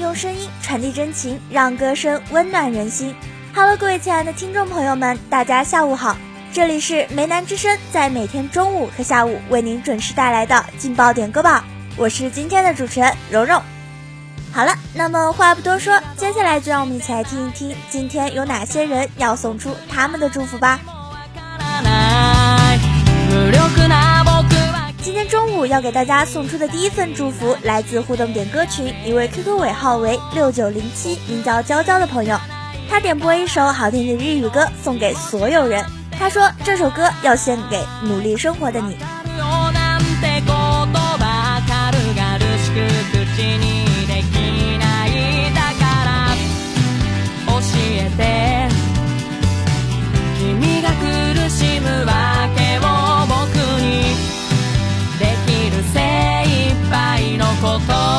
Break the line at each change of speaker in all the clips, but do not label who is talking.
用声音传递真情，让歌声温暖人心。Hello，各位亲爱的听众朋友们，大家下午好，这里是梅南之声，在每天中午和下午为您准时带来的劲爆点歌榜，我是今天的主持人蓉蓉。好了，那么话不多说，接下来就让我们一起来听一听，今天有哪些人要送出他们的祝福吧。今天中午要给大家送出的第一份祝福来自互动点歌群一位 qq 尾号为六九零七名叫娇娇的朋友。他点播一首好听的日语歌送给所有人。他说这首歌要献给努力生活的你 Volta.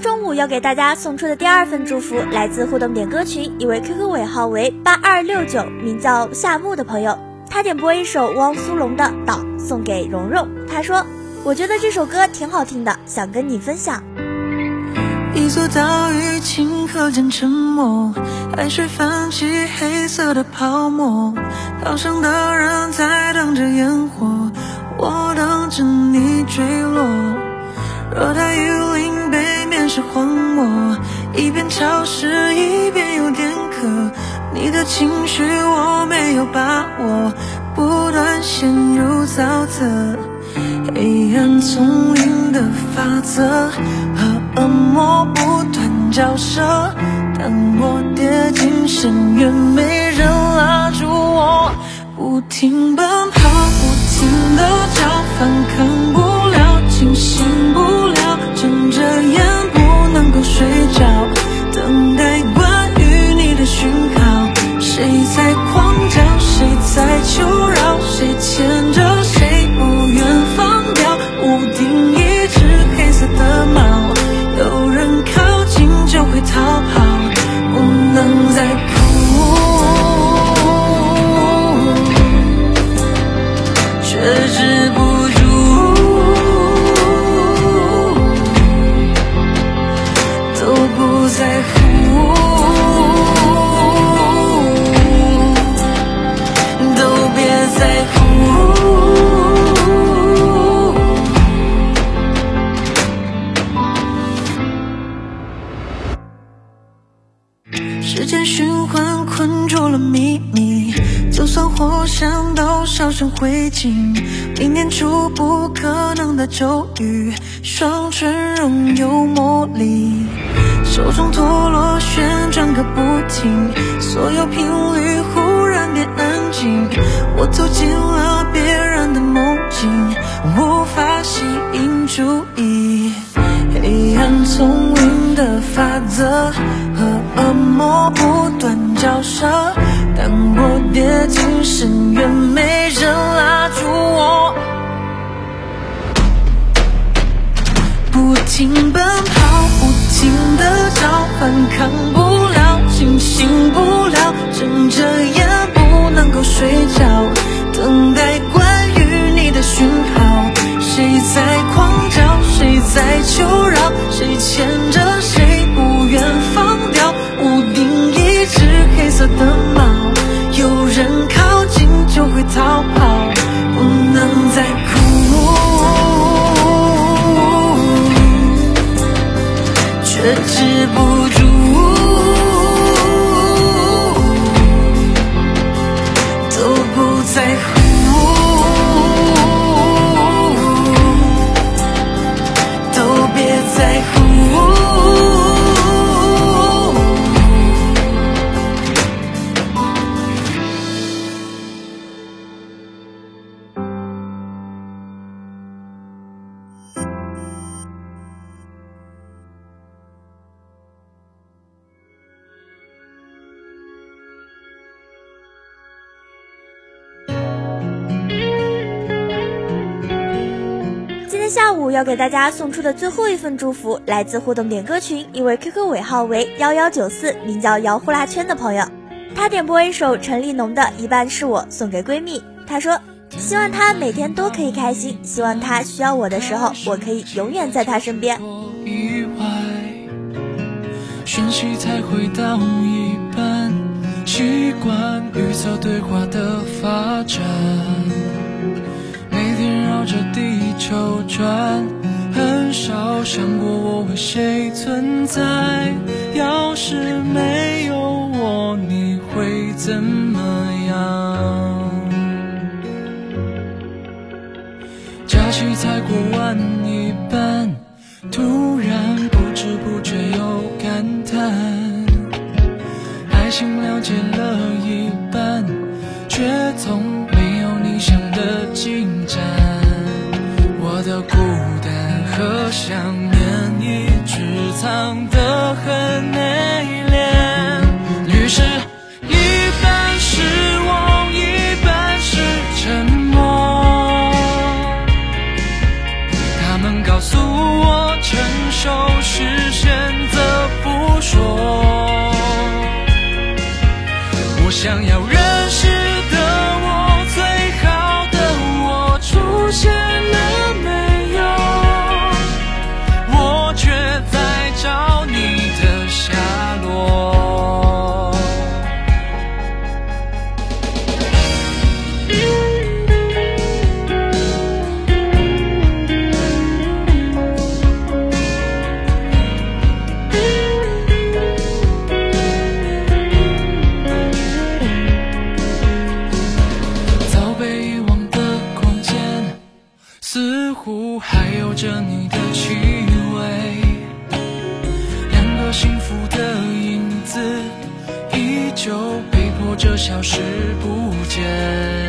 中午要给大家送出的第二份祝福，来自互动点歌群一位 QQ 尾号为八二六九，名叫夏木的朋友，他点播一首汪苏泷的《岛》送给蓉蓉。他说：“我觉得这首歌挺好听的，想跟你分享。”
一座岛屿，顷刻间沉没，海水泛起黑色的泡沫，岛上的人在等着烟火，是荒漠，一边潮湿一边有点渴，你的情绪我没有把握，不断陷入沼泽，黑暗丛林的法则和。恶魔不断交涉，当我跌进深渊，没人拉住我，不停奔跑，不停的叫，反抗不就让谁牵灰烬。明年初不可能的咒语，双唇仍有魔力。手中陀螺旋转个不停，所有频率忽然变安静。我走进了别人的梦境，无法吸引注意。黑暗丛林的法则和恶魔不断交涉，当我跌进深渊，没人拉住我，不停奔跑，不停的找，反抗不了，清醒不了，睁着眼不能够睡着，等待关于你的讯号，谁在狂叫，谁在求饶，谁牵着谁不愿放掉，屋顶一只黑色的猫，有人靠近就会逃跑，
下午要给大家送出的最后一份祝福，来自互动点歌群一位 QQ 尾号为幺幺九四，名叫摇呼啦圈的朋友，他点播一首陈立农的《一半是我》送给闺蜜。他说，希望她每天都可以开心，希望她需要我的时候，我可以永远在她身边。
讯息才回到一半，习惯预测对话的发展，着地球转，很少想过我为谁存在。要是没有我，你会怎么样？假期才过完一半，突然不知不觉又感叹，告诉我，成熟是选择
不说。我想要认。的影子，依旧被迫着消失不见。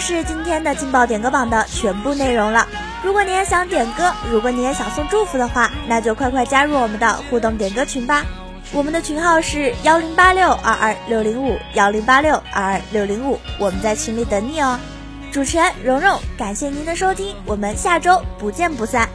是今天的劲爆点歌榜的全部内容了。如果你也想点歌，如果你也想送祝福的话，那就快快加入我们的互动点歌群吧。我们的群号是幺零八六二二六零五幺零八六二二六零五，我们在群里等你哦。主持人蓉蓉，感谢您的收听，我们下周不见不散。